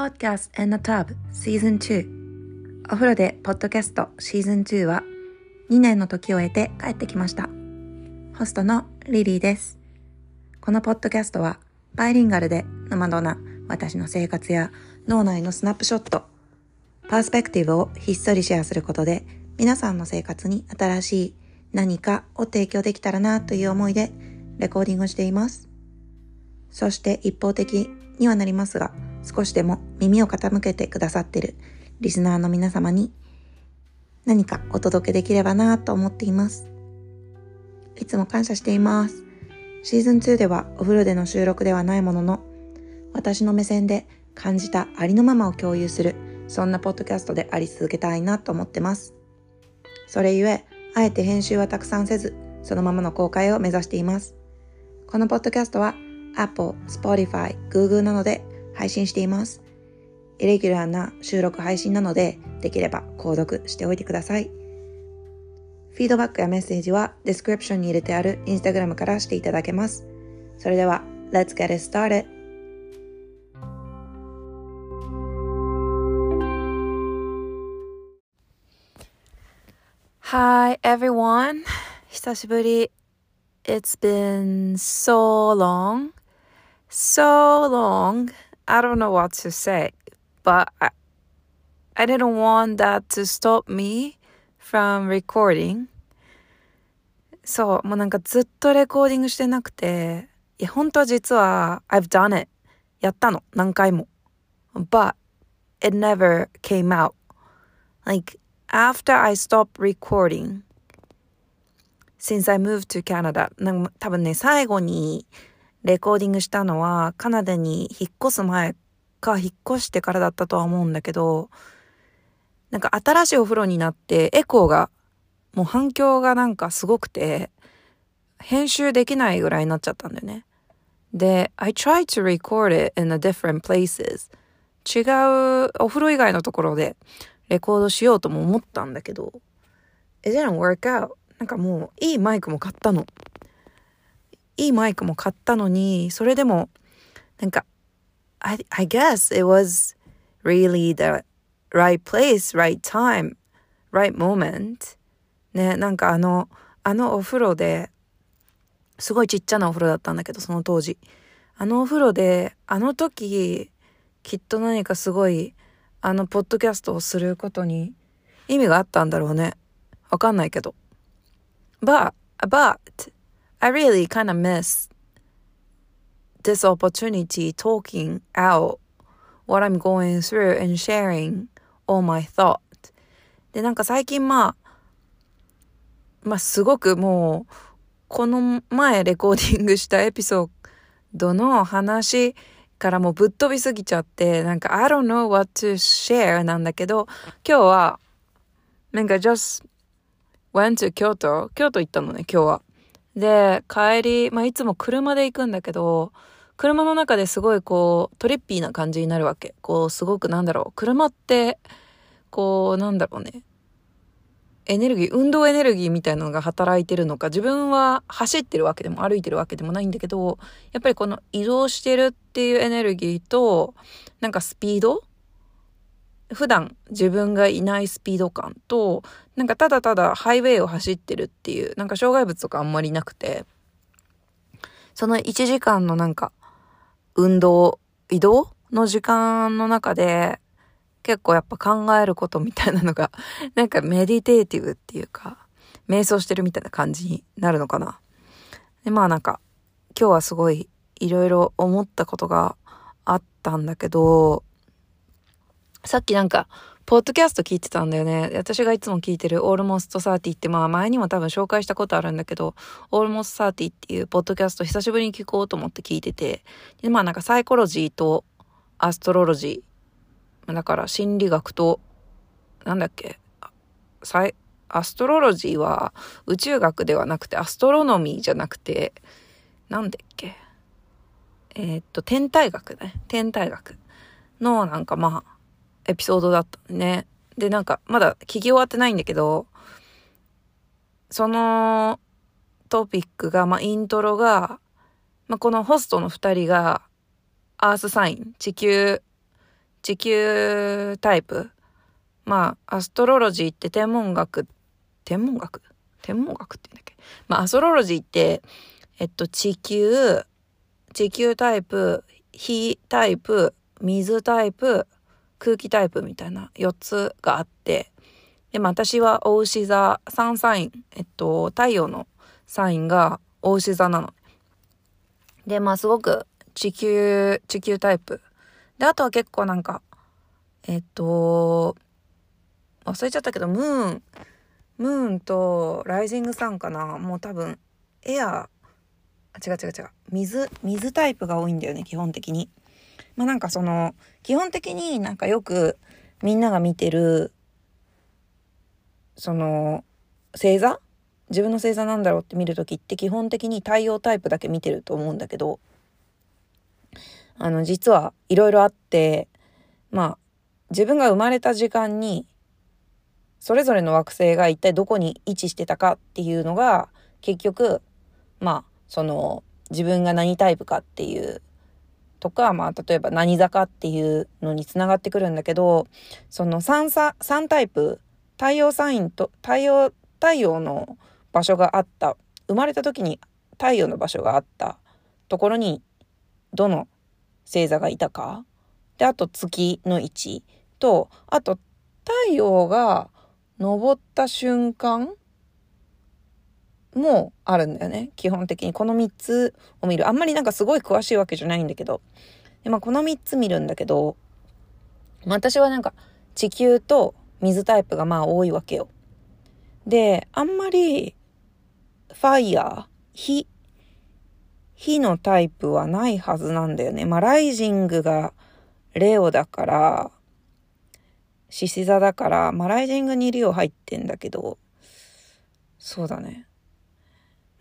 Podcast and the Tub Season 2お風呂でポッドキャストシーズン2は2年の時を経て帰ってきました。ホストのリリーです。このポッドキャストはバイリンガルでノマドな私の生活や脳内のスナップショット。パースペクティブをひっそりシェアすることで皆さんの生活に新しい何かを提供できたらなという思いでレコーディングしています。そして一方的にはなりますが少しでも耳を傾けてくださってるリスナーの皆様に何かお届けできればなと思っています。いつも感謝しています。シーズン2ではお風呂での収録ではないものの私の目線で感じたありのままを共有するそんなポッドキャストであり続けたいなと思ってます。それゆえ、あえて編集はたくさんせず、そのままの公開を目指しています。このポッドキャストは Apple、Spotify、Google などで配信しています。イレギュラーな収録配信なので、できれば購読しておいてください。フィードバックやメッセージはディスクリプションに入れてあるインスタグラムからしていただけます。それでは、Let's get it started! Hi everyone! 久しぶり。It's been so long. So long. I don't know what to say, but I, I didn't want that to stop me from recording. そう、もうなんかずっとレコーディングしてなくて、いや、本当は実は I've done it. やったの、何回も。But it never came out. Like, after I stopped recording, since I moved to Canada, なんか多分ね、最後に レコーディングしたのはカナダに引っ越す前か引っ越してからだったとは思うんだけど、なんか新しいお風呂になってエコーがもう反響がなんかすごくて編集できないぐらいになっちゃったんだよね。で、I tried to record it in a different places. 違うお風呂以外のところでレコードしようとも思ったんだけど、it didn't work out. なんかもういいマイクも買ったの。いいマイクも買ったのに、それでも、なんか、I, I guess it was really the right place, right time, right moment. ね、なんかあの、あのお風呂で、すごいちっちゃなお風呂だったんだけど、その当時。あのお風呂で、あの時、きっと何かすごい、あのポッドキャストをすることに意味があったんだろうね。わかんないけど。But, but, I really kind of miss this opportunity talking out what I'm going through and sharing all my thought. で、なんか最近まあ、まあすごくもう、この前レコーディングしたエピソードの話からもうぶっ飛びすぎちゃって、なんか I don't know what to share なんだけど、今日は、なんか just went to 京都京都行ったのね、今日は。で、帰り、まあ、いつも車で行くんだけど、車の中ですごいこう、トリッピーな感じになるわけ。こう、すごくなんだろう。車って、こう、なんだろうね。エネルギー、運動エネルギーみたいなのが働いてるのか、自分は走ってるわけでも歩いてるわけでもないんだけど、やっぱりこの移動してるっていうエネルギーと、なんかスピード普段自分がいないスピード感と、なんかただただハイウェイを走ってるっていう、なんか障害物とかあんまりなくて、その1時間のなんか、運動、移動の時間の中で、結構やっぱ考えることみたいなのが、なんか meditative っていうか、瞑想してるみたいな感じになるのかな。で、まあなんか、今日はすごいいろいろ思ったことがあったんだけど、さっきなんか、ポッドキャスト聞いてたんだよね。私がいつも聞いてる Almost Thirty って、まあ前にも多分紹介したことあるんだけど、 Almost Thirty っていうポッドキャスト久しぶりに聞こうと思って聞いてて、で、まあなんかサイコロジーとアストロロジー、だから心理学と、なんだっけ、サイ、アストロロジーは宇宙学ではなくてアストロノミーじゃなくて、なんだっけ、えー、っと、天体学ね。天体学のなんかまあ、エピソードだったね。で、なんか、まだ聞き終わってないんだけど、そのトピックが、まあ、イントロが、まあ、このホストの二人が、アースサイン、地球、地球タイプ。まあ、アストロロジーって天文学、天文学？天文学って言うんだっけ？まあ、アストロロジーって、えっと、地球、地球タイプ、火タイプ、水タイプ、空気タイプみたいな4つがあって、でも私は大牛座3サイン、えっと、太陽のサインが大牛座なの。で、まあすごく地球、地球タイプ。で、あとは結構なんか、えっと、忘れちゃったけど、ムーン、ムーンとライジングサンかなもう多分、エア、違う違う違う。水、水タイプが多いんだよね、基本的に。まあなんかその、基本的になんかよくみんなが見てるその星座？自分の星座なんだろうって見る時って基本的に太陽タイプだけ見てると思うんだけどあの実はいろいろあってまあ自分が生まれた時間にそれぞれの惑星が一体どこに位置してたかっていうのが結局まあその自分が何タイプかっていうとか、まあ、例えば何坂っていうのにつながってくるんだけど、その3さ、3タイプ太陽サインと、太陽、太陽の場所があった、生まれた時に太陽の場所があったところに、どの星座がいたか。で、あと月の位置と、あと太陽が昇った瞬間もあるんだよね。基本的に。この3つを見る。あんまりなんかすごい詳しいわけじゃないんだけど。でまあ、この3つ見るんだけど、ま私はなんか地球と水タイプがまあ多いわけよ。で、あんまり、ファイヤー、火、火のタイプはないはずなんだよね。まあ、ライジングがレオだから、獅子座だから、まあ、ライジングにリオ入ってんだけど、そうだね。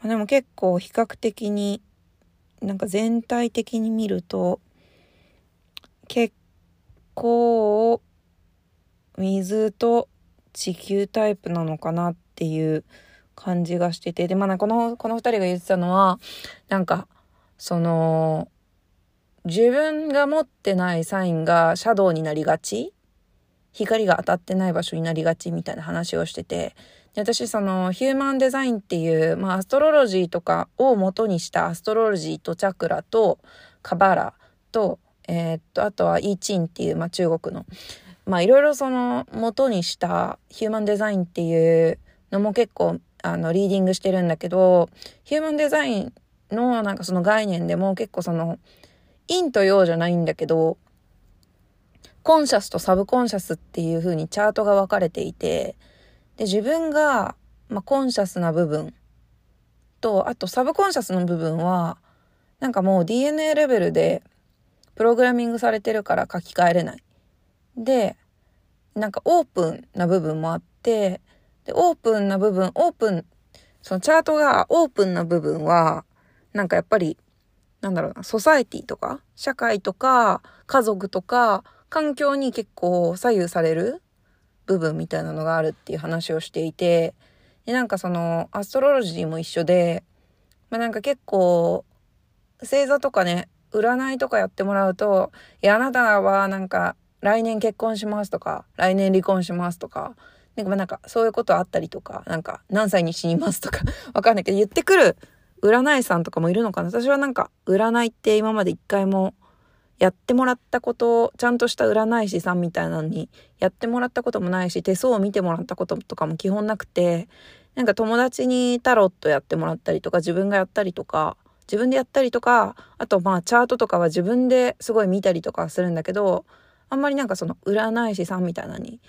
まあ、でも結構比較的に、なんか全体的に見ると、結構水と地球タイプなのかなっていう感じがしてて、で、まあ、この、この二人が言ってたのは、なんか、その、自分が持ってないサインがシャドウになりがち？光が当たってない場所になりがちみたいな話をしてて、私そのヒューマンデザインっていう、まあ、アストロロジーとかを元にしたアストロロジーとチャクラとカバラと、えー、っと、あとはイーチンっていう、まあ、中国の。まあいろいろその元にしたヒューマンデザインっていうのも結構あのリーディングしてるんだけど、ヒューマンデザインのなんかその概念でも結構その陰と陽じゃないんだけど、 conscious と subconscious っていう風にチャートが分かれていて、で、自分が、まあ、 conscious な部分と、あと subconscious の部分は、なんかもう DNA レベルでプログラミングされてるから書き換えれない。で、なんかオープンな部分もあって、で、オープンな部分、オープン、そのチャートがオープンな部分は、なんかやっぱり、なんだろうな、ソサエティとか、社会とか、家族とか、環境に結構左右される部分みたいなのがあるっていう話をしていて、で、なんかその、アストロロジーも一緒で、まあなんか結構、星座とかね、占いとかやってもらうと、いや、あなたはなんか、来年結婚しますとか、来年離婚しますとか、なんかなんかそういうことあったりとか、なんか何歳に死にますとか、わかんないけど言ってくる占いさんとかもいるのかな。私はなんか占いって今まで一回もやってもらったこと、ちゃんとした占い師さんみたいなのにやってもらったこともないし、手相を見てもらったこととかも基本なくて、なんか友達にタロットやってもらったりとか、自分がやったりとか、自分でやったりとか、あとまあチャートとかは自分ですごい見たりとかするんだけど、あんまりなんかその占い師さんみたいなのに、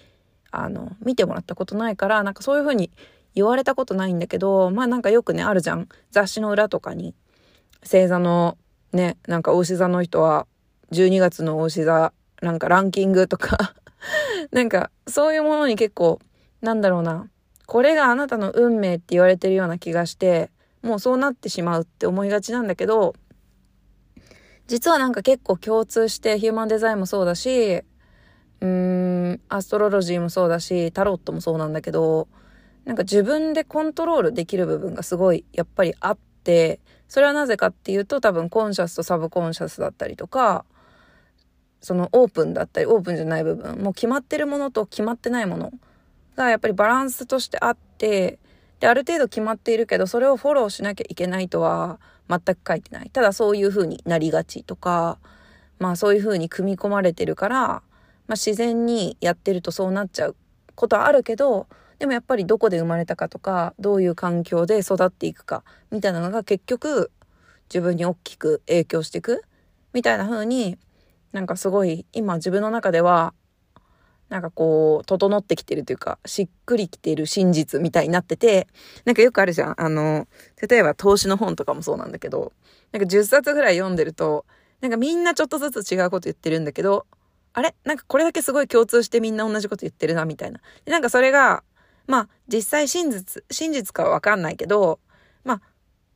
あの、見てもらったことないから、なんかそういう風に言われたことないんだけど、まあなんかよくね、あるじゃん。雑誌の裏とかに、星座のね、なんか大志座の人は、12月の大志座、なんかランキングとか。なんかそういうものに結構、なんだろうな、これがあなたの運命って言われてるような気がして、もうそうなってしまうって思いがちなんだけど、実はなんか結構共通してヒューマンデザインもそうだし、うーん、アストロロジーもそうだし、タロットもそうなんだけど、なんか自分でコントロールできる部分がすごいやっぱりあって、それはなぜかっていうと多分コンシャスとサブコンシャスだったりとか、そのオープンだったりオープンじゃない部分もう決まってるものと決まってないものがやっぱりバランスとしてあってである程度決まっているけどそれをフォローしなきゃいけないとは全く書いてない。ただそういう風になりがちとかまあそういう風に組み込まれてるから、まあ、自然にやってるとそうなっちゃうことはあるけどでもやっぱりどこで生まれたかとかどういう環境で育っていくかみたいなのが結局自分に大きく影響していくみたいな風になんかすごい今自分の中ではなんかこう、整ってきてるというか、しっくりきてる真実みたいになってて、なんかよくあるじゃん。あの、例えば投資の本とかもそうなんだけど、なんか10冊ぐらい読んでると、なんかみんなちょっとずつ違うこと言ってるんだけど、あれ？なんかこれだけすごい共通してみんな同じこと言ってるな、みたいな。なんかそれが、まあ、実際真実、真実かはわかんないけど、まあ、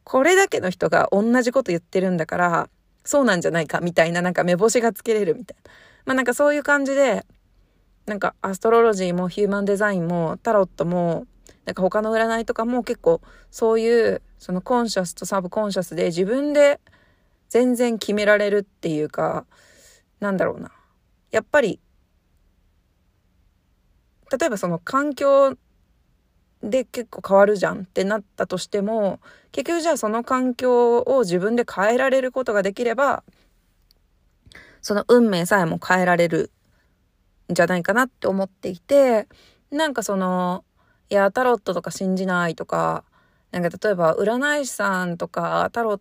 これだけの人が同じこと言ってるんだから、そうなんじゃないか、みたいな、なんか目星がつけれるみたいな。まあなんかそういう感じで、なんかアストロロジーもヒューマンデザインもタロットもなんか他の占いとかも結構そういうそのコンシャスとサブコンシャスで自分で全然決められるっていうかなんだろうなやっぱり例えばその環境で結構変わるじゃんってなったとしても結局じゃあその環境を自分で変えられることができればその運命さえも変えられるんじゃないかなって思っていて、なんかその、いや、タロットとか信じないとか、なんか例えば占い師さんとかタロッ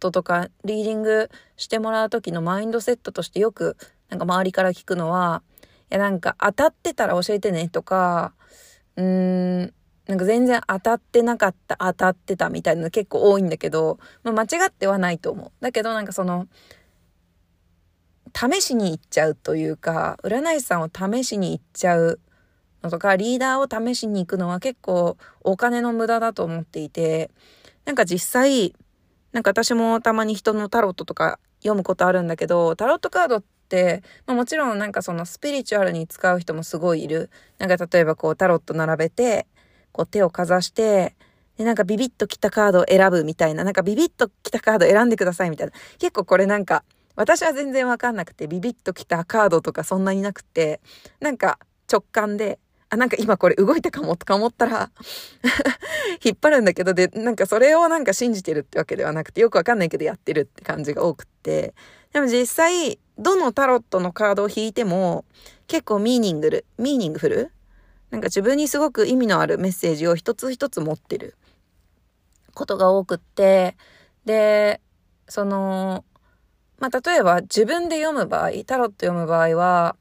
トとかリーディングしてもらう時のマインドセットとしてよくなんか周りから聞くのは、いやなんか当たってたら教えてねとか、うーん、なんか全然当たってなかった、当たってたみたいなの結構多いんだけど、まあ、間違ってはないと思う。だけどなんかその、試しに行っちゃうというか、占い師さんを試しに行っちゃうのとか、リーダーを試しに行くのは結構お金の無駄だと思っていて、なんか実際、なんか私もたまに人のタロットとか読むことあるんだけど、タロットカードっ、まあ、もちろんなんかそのスピリチュアルに使う人もすごいいる。なんか例えばこうタロット並べて、こう手をかざして、で、なんかビビッと来たカードを選ぶみたいな、なんかビビッと来たカード選んでくださいみたいな。結構これなんか私は全然わかんなくて、ビビッときたカードとかそんなになくて、なんか直感で、あ、なんか今これ動いたかもとか思ったら 引っ張るんだけど、で、なんかそれをなんか信じてるってわけではなくて、よくわかんないけどやってるって感じが多くって、でも実際、どのタロットのカードを引いても、結構ミーニングル、ミーニングフル？なんか自分にすごく意味のあるメッセージを一つ一つ持ってることが多くって、で、その、まあ、例えば自分で読む場合、タロット読む場合は、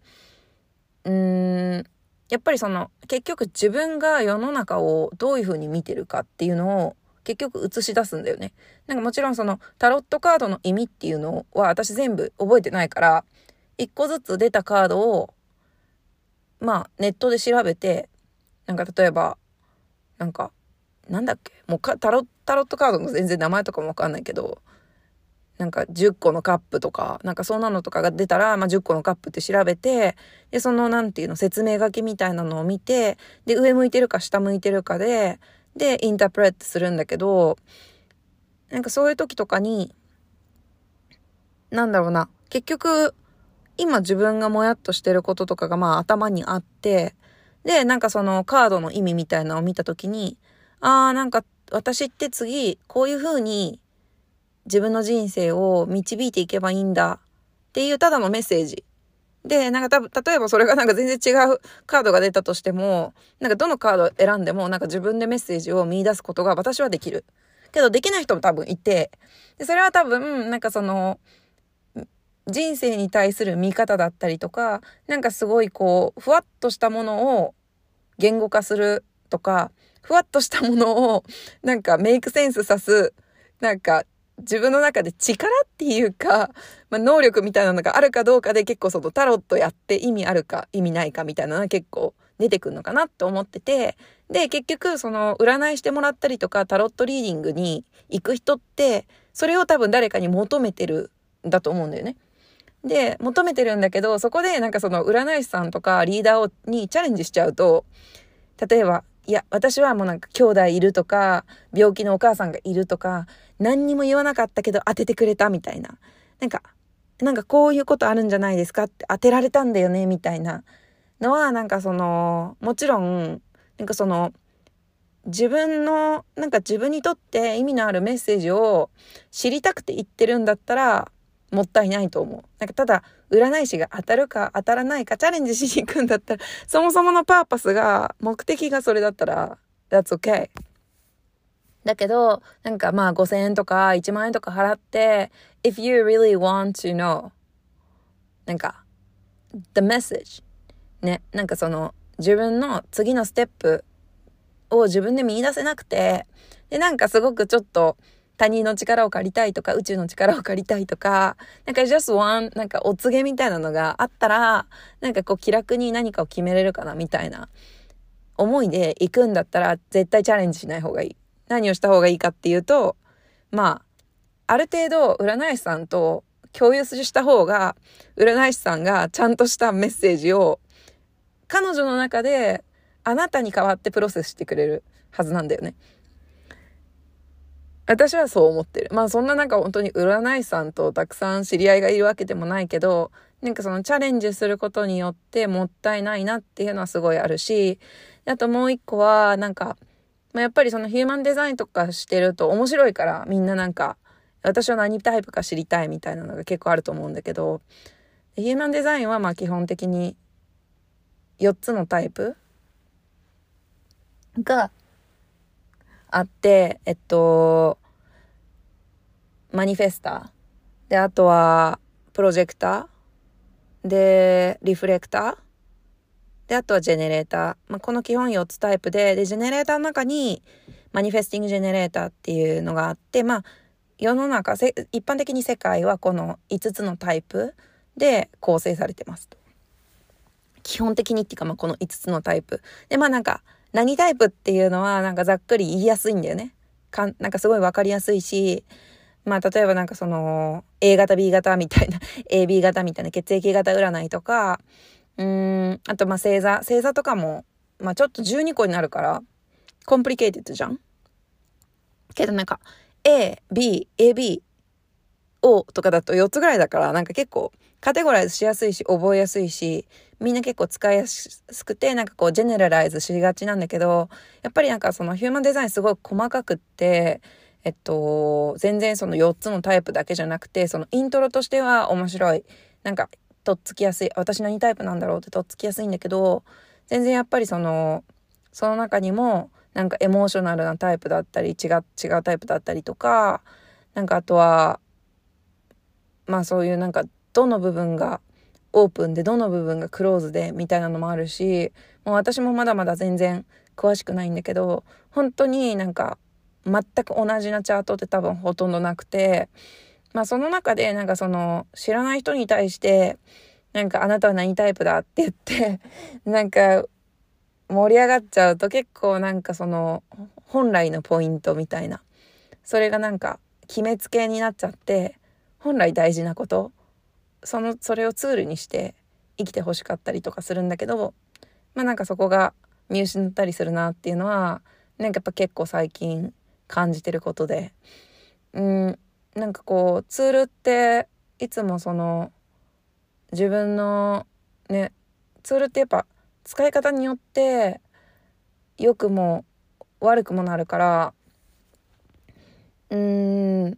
うーん、やっぱりその、結局自分が世の中をどういうふうに見てるかっていうのを結局映し出すんだよね。なんかもちろんそのタロットカードの意味っていうのは私全部覚えてないから、一個ずつ出たカードを、まあネットで調べて、なんか例えば、なんか、なんだっけ？もうタロタロットカードの全然名前とかもわかんないけど、なんか10個のカップとか、なんかそんなのとかが出たら、まあ、10個のカップって調べて、で、そのなんていうの、説明書きみたいなのを見て、で、上向いてるか下向いてるかで、で、インタープレットするんだけど、なんかそういう時とかに、なんだろうな、結局、今自分がもやっとしてることとかがまあ頭にあって、で、なんかそのカードの意味みたいなのを見た時に、ああ、なんか私って次、こういう風に自分の人生を導いていけばいいんだっていうただのメッセージ。で、なんかた例えばそれが なんか全然違うカードが出たとしても、なんかどのカード選んでもなんか自分でメッセージを見出すことが私はできる。けどできない人も多分いて、でそれは多分なんかその、人生に対する見方だったりとか、なんかすごいこう、ふわっとしたものを言語化するとか、ふわっとしたものをなんかメイクセンスさす、なんか自分の中で力っていうか、まあ、能力みたいなのがあるかどうかで結構そのタロットやって意味あるか意味ないかみたいなのが結構出てくるのかなって思ってて、で、結局その占いしてもらったりとかタロットリーディングに行く人って、それを多分誰かに求めてるんだと思うんだよね。で、求めてるんだけど、そこでなんかその占い師さんとかリーダーにチャレンジしちゃうと、例えば、いや、私はもうなんか兄弟いるとか、病気のお母さんがいるとか、何にも言わなかったけど当ててくれたみたいな。なんか、なんかこういうことあるんじゃないですかって当てられたんだよねみたいなのはなんかそのもちろんなんかその自分のなんか自分にとって意味のあるメッセージを知りたくて言ってるんだったらもったいないと思う。なんかただ占い師が当たるか当たらないかチャレンジしに行くんだったらそもそものパーパスが目的がそれだったら That's okay. だけど、なんかまあ5000円とか1万円とか払って、if you really want to know, なんか、the message ね、なんかその自分の次のステップを自分で見出せなくて、で、なんかすごくちょっと他人の力を借りたいとか、宇宙の力を借りたいとか、なんか just one, なんかお告げみたいなのがあったら、なんかこう気楽に何かを決めれるかなみたいな思いで行くんだったら絶対チャレンジしない方がいい。何をした方がいいかっていうと、まあ、ある程度占い師さんと共有した方が、占い師さんがちゃんとしたメッセージを、彼女の中であなたに代わってプロセスしてくれるはずなんだよね。私はそう思ってる。まあそんななんか本当に占い師さんとたくさん知り合いがいるわけでもないけど、なんかそのチャレンジすることによってもったいないなっていうのはすごいあるし、あともう一個はなんか、まあ、やっぱりそのヒューマンデザインとかしてると面白いからみんななんか私は何タイプか知りたいみたいなのが結構あると思うんだけどヒューマンデザインはまあ基本的に4つのタイプがあってえっとマニフェスター。であとはプロジェクター。でリフレクター。で、あとはジェネレーター。まあ、この基本4つタイプで、で、ジェネレーターの中に、マニフェスティングジェネレーターっていうのがあって、まあ、世の中、一般的に世界はこの5つのタイプで構成されてますと。基本的にっていうか、まあ、この5つのタイプ。で、まあなんか、何タイプっていうのはなんかざっくり言いやすいんだよね。かんなんかすごいわかりやすいし、まあ例えばなんかその A 型 B 型みたいな AB 型みたいな血液型占いとか、うん、あとまあ星座。星座とかも、まあちょっと12個になるから、 complicated じゃん？けどなんか、A、B、AB、O とかだと4つぐらいだから、なんか結構カテゴライズしやすいし、覚えやすいし、みんな結構使いやすくて、なんかこう、 generalize しがちなんだけど、やっぱりなんかそのヒューマンデザインすごい細かくって、えっと、全然その4つのタイプだけじゃなくて、そのイントロとしては面白い。なんかとっつきやすい私何タイプなんだろうってとっつきやすいんだけど全然やっぱりそのその中にもなんかエモーショナルなタイプだったり違う違うタイプだったりとかなんかあとはまあそういうなんかどの部分がオープンでどの部分がクローズでみたいなのもあるしもう私もまだまだ全然詳しくないんだけど本当になんか全く同じなチャートって多分ほとんどなくてまあその中でなんかその知らない人に対してなんかあなたは何タイプだって言って なんか盛り上がっちゃうと結構なんかその本来のポイントみたいな。それがなんか決めつけになっちゃって本来大事なことそのそれをツールにして生きてほしかったりとかするんだけどまあなんかそこが見失ったりするなっていうのはなんかやっぱ結構最近感じてることで。うん。なんかこうツールっていつもその自分のねツールってやっぱ使い方によって良くも悪くもなるからうーん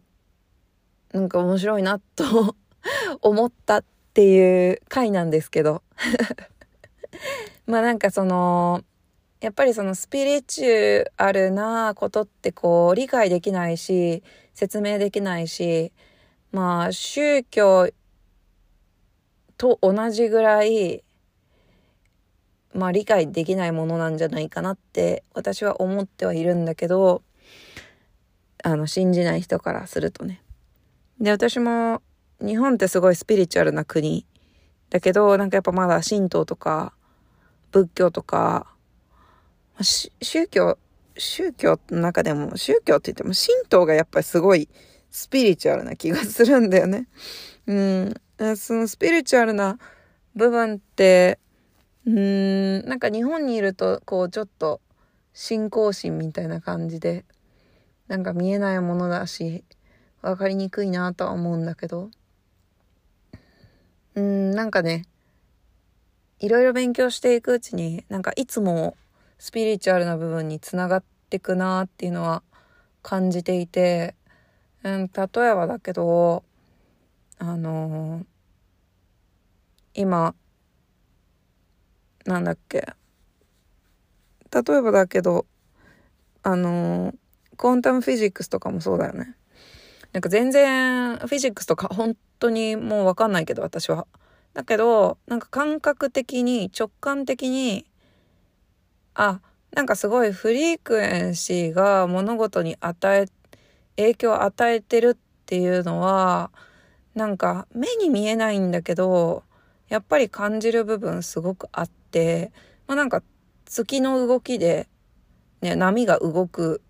なんか面白いなと 思ったっていう回なんですけど。まあなんかそのやっぱりそのスピリチュアルなことってこう理解できないし説明できないしまあ宗教と同じぐらいまあ理解できないものなんじゃないかなって私は思ってはいるんだけどあの信じない人からするとね。で私も日本ってすごいスピリチュアルな国だけどなんかやっぱまだ神道とか仏教とか宗教、宗教の中でも、宗教って言っても神道がやっぱりすごいスピリチュアルな気がするんだよね。うん。そのスピリチュアルな部分って、うん、なんか日本にいると、こうちょっと信仰心みたいな感じで、なんか見えないものだし、わかりにくいなとは思うんだけど、うん、なんかね、いろいろ勉強していくうちに、なんかいつもスピリチュアルな部分につながってくなっていうのは感じていて、うん、例えばだけど、あのー、今、なんだっけ。例えばだけど、あのー、コンタムフィジックスとかもそうだよね。なんか全然フィジックスとか本当にもうわかんないけど私は。だけど、なんか感覚的に直感的に、あ、なんかすごいフリークエンシーが物事に与え、影響を与えてるっていうのは、なんか目に見えないんだけど、やっぱり感じる部分すごくあって、まあなんか月の動きで、ね、波が動く、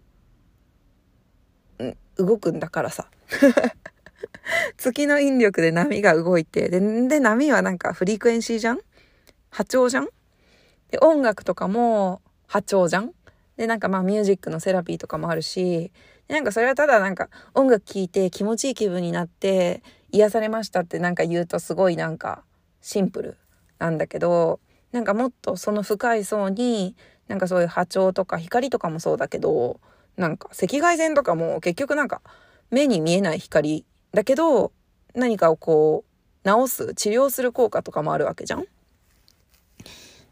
動くんだからさ。月の引力で波が動いて、で、で、波はなんかフリークエンシーじゃん？波長じゃん？で、音楽とかも波長じゃん？で、なんかまあミュージックのセラピーとかもあるし、なんかそれはただなんか音楽聴いて気持ちいい気分になって癒されましたってなんか言うとすごいなんかシンプルなんだけど、なんかもっとその深い層に、なんかそういう波長とか光とかもそうだけど、なんか赤外線とかも結局なんか目に見えない光だけど、何かをこう、治す、治療する効果とかもあるわけじゃん？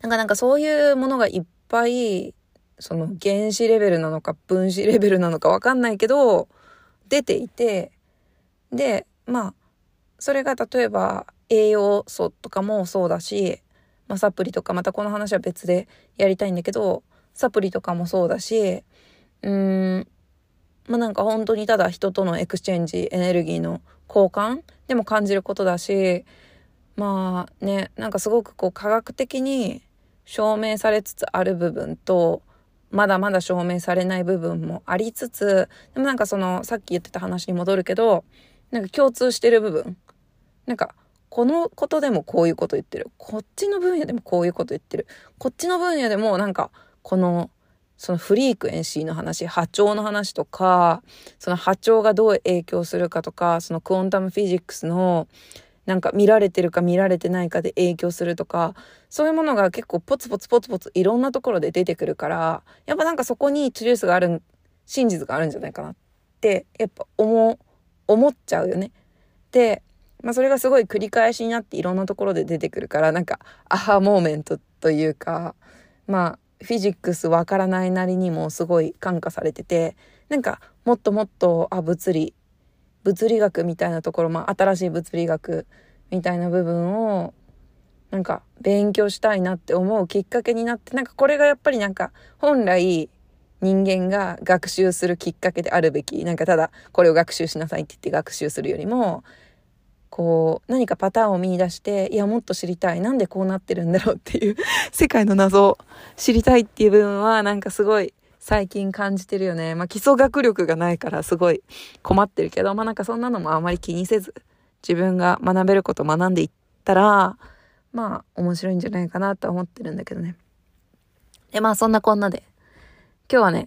なんかなんかそういうものがいっぱい、その原子レベルなのか分子レベルなのかわかんないけど、出ていて、で、まあ、それが例えば栄養素とかもそうだし、まあ、サプリとかまたこの話は別でやりたいんだけどサプリとかもそうだしうーんまあなんか本当にただ人との exchange、エネルギーの交換でも感じることだしまあねなんかすごくこう科学的に証明されつつある部分とまだまだ証明されない部分もありつつでもなんかそのさっき言ってた話に戻るけどなんか共通してる部分なんかこのことでもこういうこと言ってる。こっちの分野でもこういうこと言ってる。こっちの分野でもなんか、この、その frequency の話、波長の話とか、その波長がどう影響するかとか、その quantum physics の、なんか見られてるか見られてないかで影響するとか、そういうものが結構ポツポツポツポツいろんなところで出てくるから、やっぱなんかそこに truth がある、真実があるんじゃないかなって、やっぱ思、思っちゃうよね。で、まあそれがすごい繰り返しになっていろんなところで出てくるから、なんか、アハモーメントというか、まあ、フィジックスわからないなりにもすごい感化されてて、なんか、もっともっと、あ、物理、物理学みたいなところ、まあ、新しい物理学みたいな部分を、なんか、勉強したいなって思うきっかけになって、なんかこれがやっぱりなんか、本来、人間が学習するきっかけであるべき、なんかただ、これを学習しなさいって言って学習するよりも、こう、何かパターンを見出して、いや、もっと知りたい。なんでこうなってるんだろうっていう世界の謎を知りたいっていう部分は、なんかすごい最近感じてるよね。まあ、基礎学力がないからすごい困ってるけど、まあ、なんかそんなのもあまり気にせず、自分が学べること学んでいったら、まあ、面白いんじゃないかなと思ってるんだけどね。で、まあ、そんなこんなで、今日はね、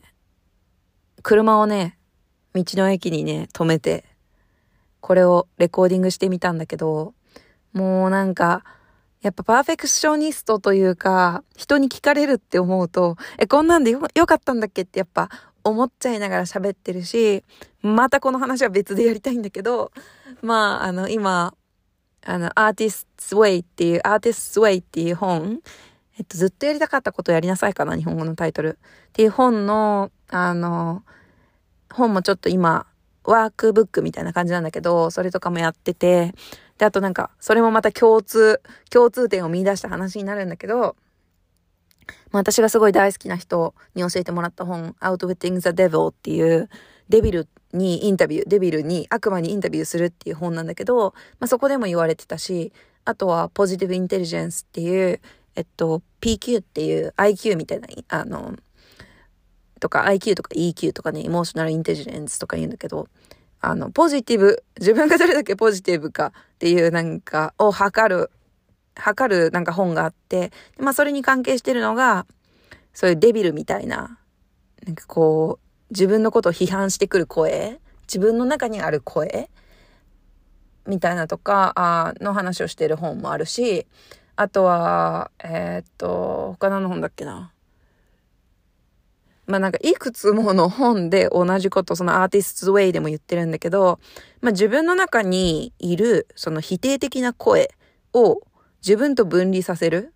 車をね、道の駅にね、止めて、これをレコーディングしてみたんだけど、もうなんか、やっぱパーフェクショニストというか、人に聞かれるって思うと、え、こんなんでよよかったんだっけ？ってやっぱ思っちゃいながら喋ってるし、またこの話は別でやりたいんだけど、まあ、あの、今、あの、アーティストウェイっていう、アーティストウェイっていう本、えっと、ずっとやりたかったことやりなさいかな、日本語のタイトル。っていう本の、あの、本もちょっと今、ワークブックみたいな感じなんだけど、それとかもやってて、で、あとなんか、それもまた共通、共通点を見出した話になるんだけど、まあ私がすごい大好きな人に教えてもらった本、Outwitting the Devil っていう、デビルにインタビュー、デビルに悪魔にインタビューするっていう本なんだけど、まあそこでも言われてたし、あとはポジティブインテリジェンスっていう、えっと、PQ っていう IQ みたいな、あの、とか IQ とか EQ とかね、エモーショナルインテリジェンスとか言うんだけど、あの、ポジティブ、自分がどれだけポジティブかっていうなんかを測る、測るなんか本があって、まあそれに関係してるのが、そういうデビルみたいな、なんかこう、自分のことを批判してくる声、自分の中にある声みたいなとか、あの話をしてる本もあるし、あとは、えー、っと、他何の本だっけな？まあなんかいくつもの本で同じこと、そのアーティストウェイでも言ってるんだけど、まあ自分の中にいるその否定的な声を自分と分離させる。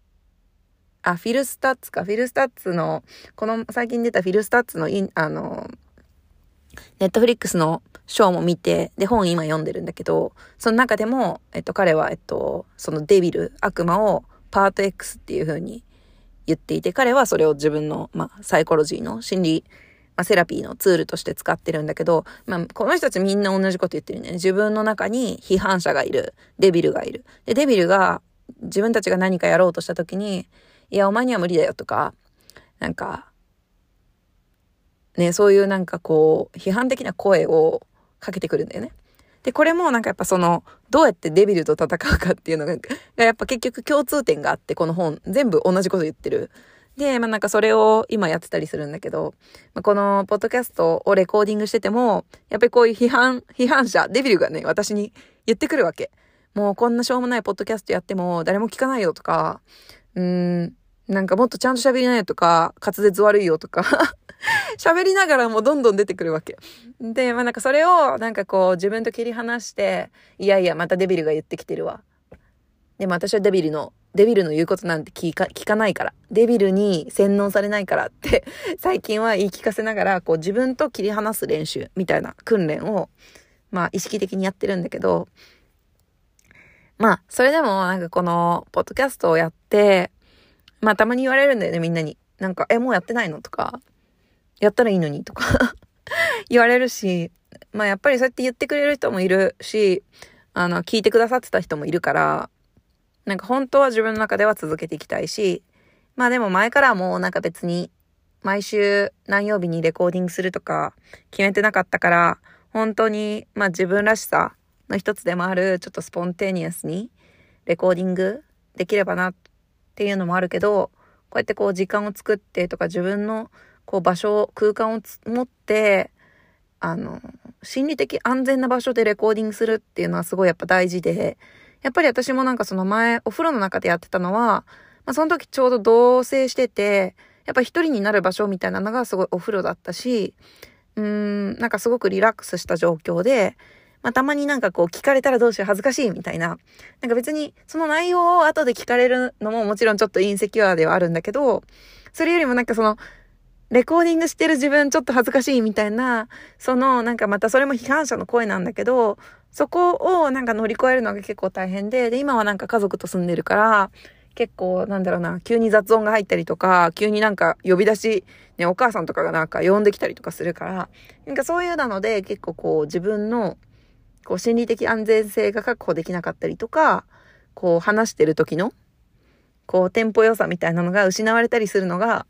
あ、フィルスタッツか。フィルスタッツの、この最近出たフィルスタッツのイン、あの、ネットフリックスのショーも見て、で、本今読んでるんだけど、その中でも、えっと、彼は、えっと、そのデビル、悪魔をパート X っていう風に言っていて、彼はそれを自分の、まあ、サイコロジーの心理、まあ、セラピーのツールとして使ってるんだけど、まあ、この人たちみんな同じこと言ってるね。自分の中に批判者がいる。デビルがいる。で、デビルが自分たちが何かやろうとした時に、いや、お前には無理だよとか、なんか、ね、そういうなんかこう、批判的な声をかけてくるんだよね。で、これもなんかやっぱその、どうやってデビルと戦うかっていうのが、やっぱ結局共通点があって、この本、全部同じこと言ってる。で、まあなんかそれを今やってたりするんだけど、まあ、このポッドキャストをレコーディングしてても、やっぱりこういう批判、批判者、デビルがね、私に言ってくるわけ。もうこんなしょうもないポッドキャストやっても誰も聞かないよとか、うーん、なんかもっとちゃんと喋りなよとか、滑舌悪いよとか 喋りながらもどんどん出てくるわけ。で、まあなんかそれをなんかこう自分と切り離して、いやいやまたデビルが言ってきてるわ。でも私はデビルの、デビルの言うことなんて聞か聞かないから。デビルに洗脳されないからって 最近は言い聞かせながら、こう自分と切り離す練習みたいな訓練を、まあ意識的にやってるんだけど、まあ、それでもなんかこの、ポッドキャストをやって、まあたまに言われるんだよね、みんなに。なんか、え、もうやってないの？とか、やったらいいのにとか。言われるし、まあやっぱりそうやって言ってくれる人もいるし、あの、聞いてくださってた人もいるから、なんか本当は自分の中では続けていきたいし、まあでも前からもうなんか別に、毎週何曜日にレコーディングするとか決めてなかったから、本当に、まあ自分らしさの一つでもある、ちょっとスポンテニアスにレコーディングできればなっていうのもあるけど、こうやってこう時間を作ってとか自分のこう場所、空間を持って、あの、心理的安全な場所でレコーディングするっていうのはすごいやっぱ大事で、やっぱり私もなんかその前、お風呂の中でやってたのは、まあその時ちょうど同棲してて、やっぱ一人になる場所みたいなのがすごいお風呂だったし、うーん、なんかすごくリラックスした状況で、まあ、たまになんかこう聞かれたらどうしよう恥ずかしいみたいな。なんか別にその内容を後で聞かれるのももちろんちょっとインセキュアではあるんだけど、それよりもなんかその、レコーディングしてる自分ちょっと恥ずかしいみたいな、そのなんかまたそれも批判者の声なんだけど、そこをなんか乗り越えるのが結構大変で、で、今はなんか家族と住んでるから、結構なんだろうな、急に雑音が入ったりとか、急になんか呼び出し、ね、お母さんとかがなんか呼んできたりとかするから、なんかそういうなので結構こう自分のこう心理的安全性が確保できなかったりとか、こう話してる時の、こうテンポ良さみたいなのが失われたりするのが、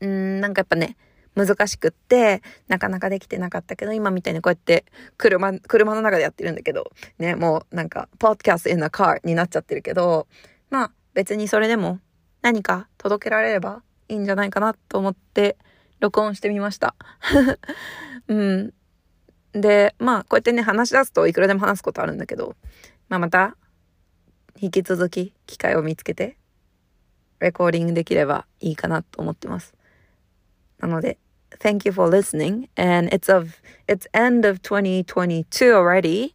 うん、なんかやっぱね、難しくって、なかなかできてなかったけど、今みたいにこうやって車、車の中でやってるんだけど、ね、もうなんか、ポッドキャスト in a car になっちゃってるけど、まあ別にそれでも何か届けられればいいんじゃないかなと思って録音してみました。うん。で、まあ、こうやってね、話し出すといくらでも話すことあるんだけど、まあ、また、引き続き機会を見つけて、レコーディングできればいいかなと思ってます。なので、thank you for listening. And it's of, it's end of 2022 already.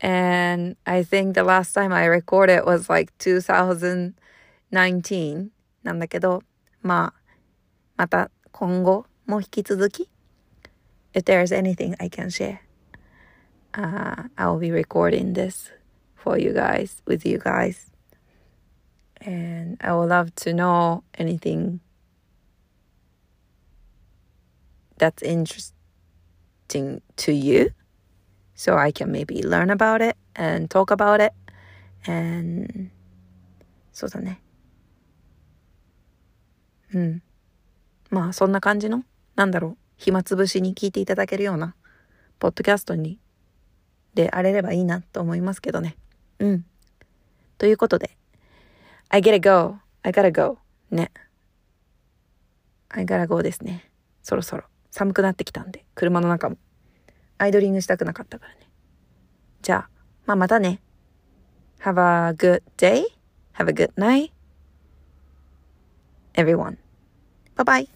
And I think the last time I recorded was like 2019なんだけど、まあ、また今後も引き続き if there's anything I can share, uh, I'll be recording this for you guys, with you guys. And I would love to know anything that's interesting to you so I can maybe learn about it and talk about it. And そうだね。うん。まあそんな感じの、なんだろう。 暇つぶしに聞いていただけるような、ポッドキャストに、であれればいいなと思いますけどね。うん。ということで、I gotta go, I gotta go, ね。I gotta go ですね。そろそろ寒くなってきたんで、車の中も。アイドリングしたくなかったからね。じゃあ、まあまたね。Have a good day. Have a good night. Everyone. Bye bye.